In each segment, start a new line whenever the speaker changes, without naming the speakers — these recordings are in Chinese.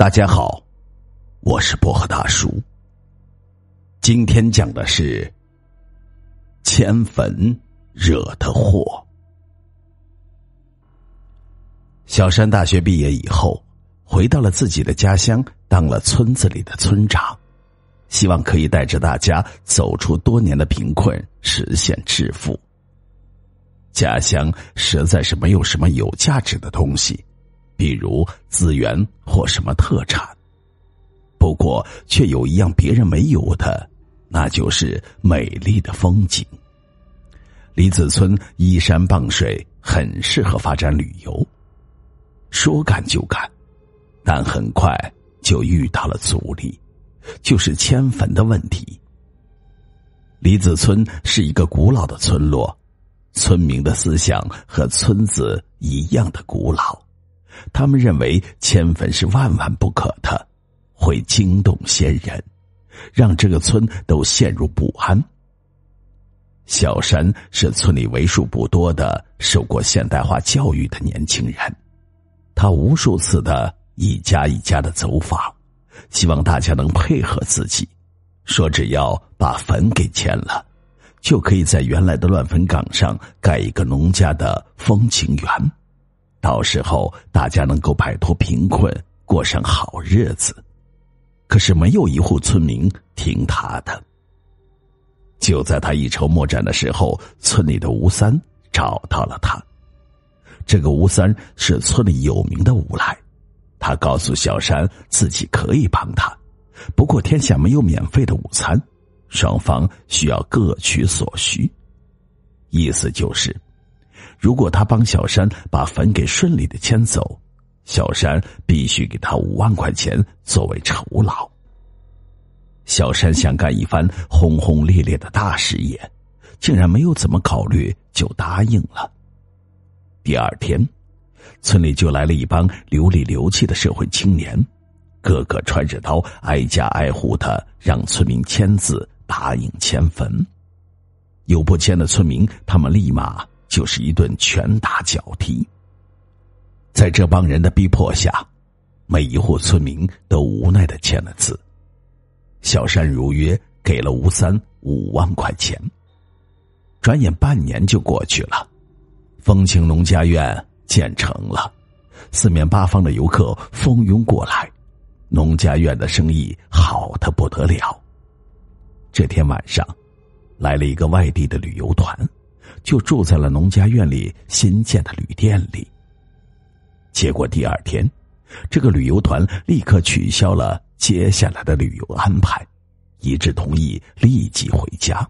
大家好，我是薄荷大叔。今天讲的是迁坟惹的祸。小山大学毕业以后，回到了自己的家乡，当了村子里的村长，希望可以带着大家走出多年的贫困，实现致富。家乡实在是没有什么有价值的东西。比如资源或什么特产，不过却有一样别人没有的，那就是美丽的风景。李子村依山傍水，很适合发展旅游。说干就干，但很快就遇到了阻力，就是迁坟的问题。李子村是一个古老的村落，村民的思想和村子一样的古老。他们认为迁坟是万万不可的，会惊动先人，让这个村都陷入不安。小山是村里为数不多的受过现代化教育的年轻人，他无数次的一家一家的走访，希望大家能配合自己，说只要把坟给迁了，就可以在原来的乱坟岗上盖一个农家的风情园。到时候大家能够摆脱贫困，过上好日子。可是没有一户村民听他的。就在他一筹莫展的时候，村里的吴三找到了他。这个吴三是村里有名的无赖，他告诉小山自己可以帮他，不过天下没有免费的午餐，双方需要各取所需。意思就是。如果他帮小山把坟给顺利的迁走，小山必须给他五万块钱作为酬劳。小山想干一番轰轰烈烈的大事业，竟然没有怎么考虑就答应了。第二天，村里就来了一帮流里流气的社会青年，个个揣着刀，挨家挨户的让村民签字答应迁坟。有不迁的村民，他们立马。就是一顿拳打脚踢。在这帮人的逼迫下，每一户村民都无奈的签了字。小山如约给了吴三五万块钱。转眼半年就过去了，风情农家院建成了，四面八方的游客蜂拥过来，农家院的生意好的不得了。这天晚上，来了一个外地的旅游团。就住在了农家院里新建的旅店里。结果第二天，这个旅游团立刻取消了接下来的旅游安排，一致同意立即回家。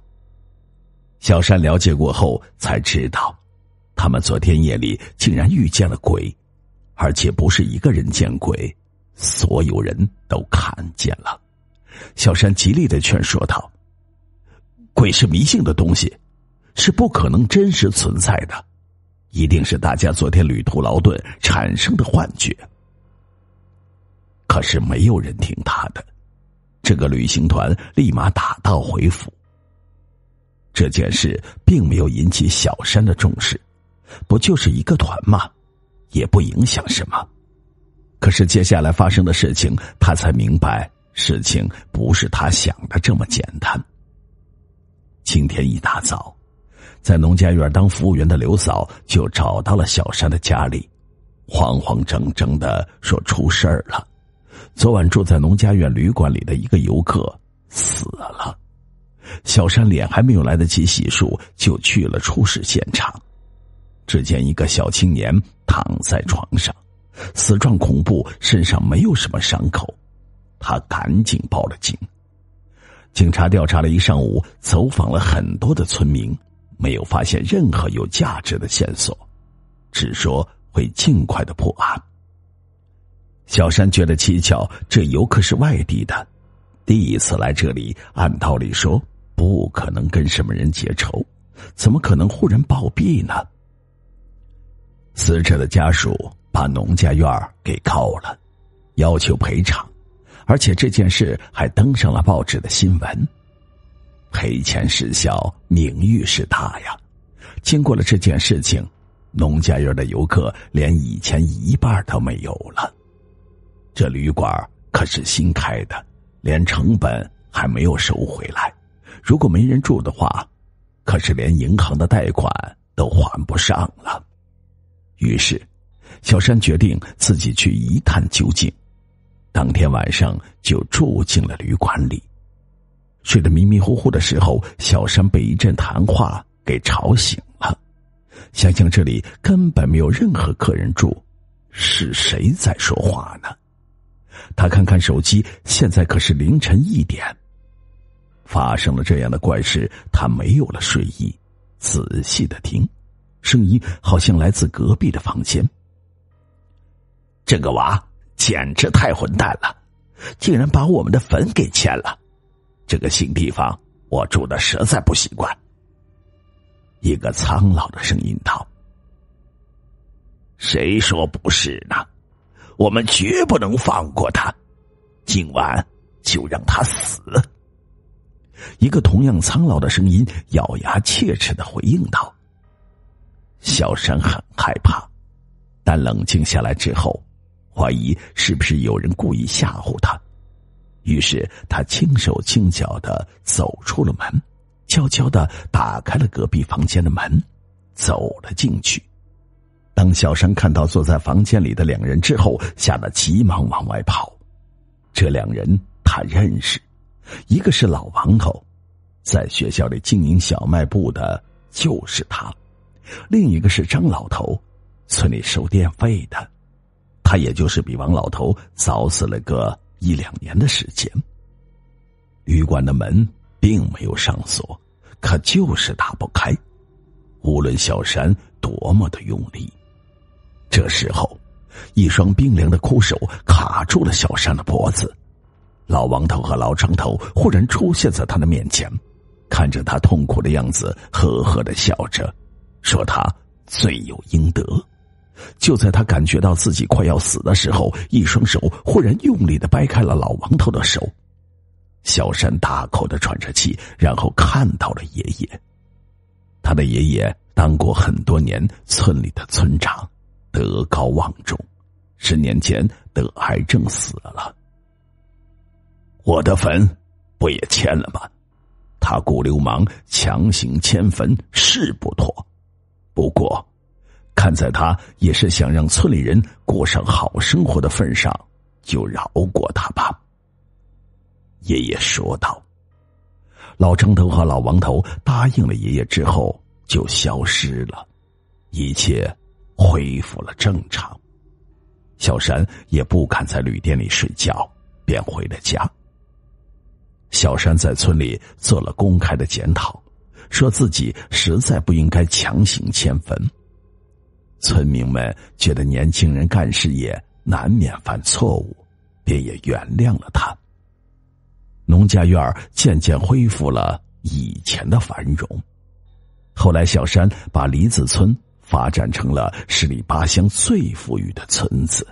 小山了解过后才知道，他们昨天夜里竟然遇见了鬼，而且不是一个人见鬼，所有人都看见了。小山极力的劝说道：“鬼是迷信的东西。”是不可能真实存在的，一定是大家昨天旅途劳顿产生的幻觉。可是没有人听他的，这个旅行团立马打道回府。这件事并没有引起小山的重视，不就是一个团吗？也不影响什么。可是接下来发生的事情，他才明白，事情不是他想的这么简单。今天一大早。在农家院当服务员的刘嫂就找到了小山的家里，慌慌张张的说出事儿了。昨晚住在农家院旅馆里的一个游客死了。小山脸还没有来得及洗漱，就去了出事现场。只见一个小青年躺在床上，死状恐怖，身上没有什么伤口。他赶紧报了警。警察调查了一上午，走访了很多的村民。没有发现任何有价值的线索，只说会尽快的破案。小山觉得蹊跷，这游客是外地的，第一次来这里，按道理说不可能跟什么人结仇，怎么可能忽然暴毙呢？死者的家属把农家院给告了，要求赔偿，而且这件事还登上了报纸的新闻。赔钱是小，名誉是大呀。经过了这件事情，农家院的游客连以前一半都没有了。这旅馆可是新开的，连成本还没有收回来。如果没人住的话，可是连银行的贷款都还不上了。于是，小山决定自己去一探究竟。当天晚上就住进了旅馆里。睡得迷迷糊糊的时候，小山被一阵谈话给吵醒了。想想这里根本没有任何客人住，是谁在说话呢？他看看手机，现在可是凌晨一点。发生了这样的怪事，他没有了睡意，仔细的听，声音好像来自隔壁的房间。这个娃简直太混蛋了，竟然把我们的坟给迁了。这个新地方我住的实在不习惯。一个苍老的声音道：“谁说不是呢？我们绝不能放过他，今晚就让他死。”一个同样苍老的声音咬牙切齿的回应道：“小山很害怕，但冷静下来之后，怀疑是不是有人故意吓唬他。于是他轻手轻脚的走出了门，悄悄的打开了隔壁房间的门，走了进去。当小山看到坐在房间里的两人之后，吓得急忙往外跑。这两人他认识。”一个是老王头，在学校里经营小卖部的就是他；另一个是张老头，村里收电费的，他也就是比王老头早死了个一两年的时间。旅馆的门并没有上锁，可就是打不开，无论小山多么的用力。这时候，一双冰凉的枯手卡住了小山的脖子。老王头和老张头忽然出现在他的面前，看着他痛苦的样子，呵呵的笑着，说他罪有应得。就在他感觉到自己快要死的时候，一双手忽然用力的掰开了老王头的手。小山大口的喘着气，然后看到了爷爷。他的爷爷当过很多年村里的村长，德高望重，十年前得癌症死了。我的坟不也迁了吗？他雇流氓强行迁坟是不妥，不过看在他也是想让村里人过上好生活的份上，就饶过他吧。爷爷说道。老张头和老王头答应了爷爷之后就消失了，一切恢复了正常。小山也不敢在旅店里睡觉，便回了家。小山在村里做了公开的检讨，说自己实在不应该强行迁坟。村民们觉得年轻人干事业难免犯错误，便也原谅了他。农家院渐渐恢复了以前的繁荣。后来，小山把李子村发展成了十里八乡最富裕的村子。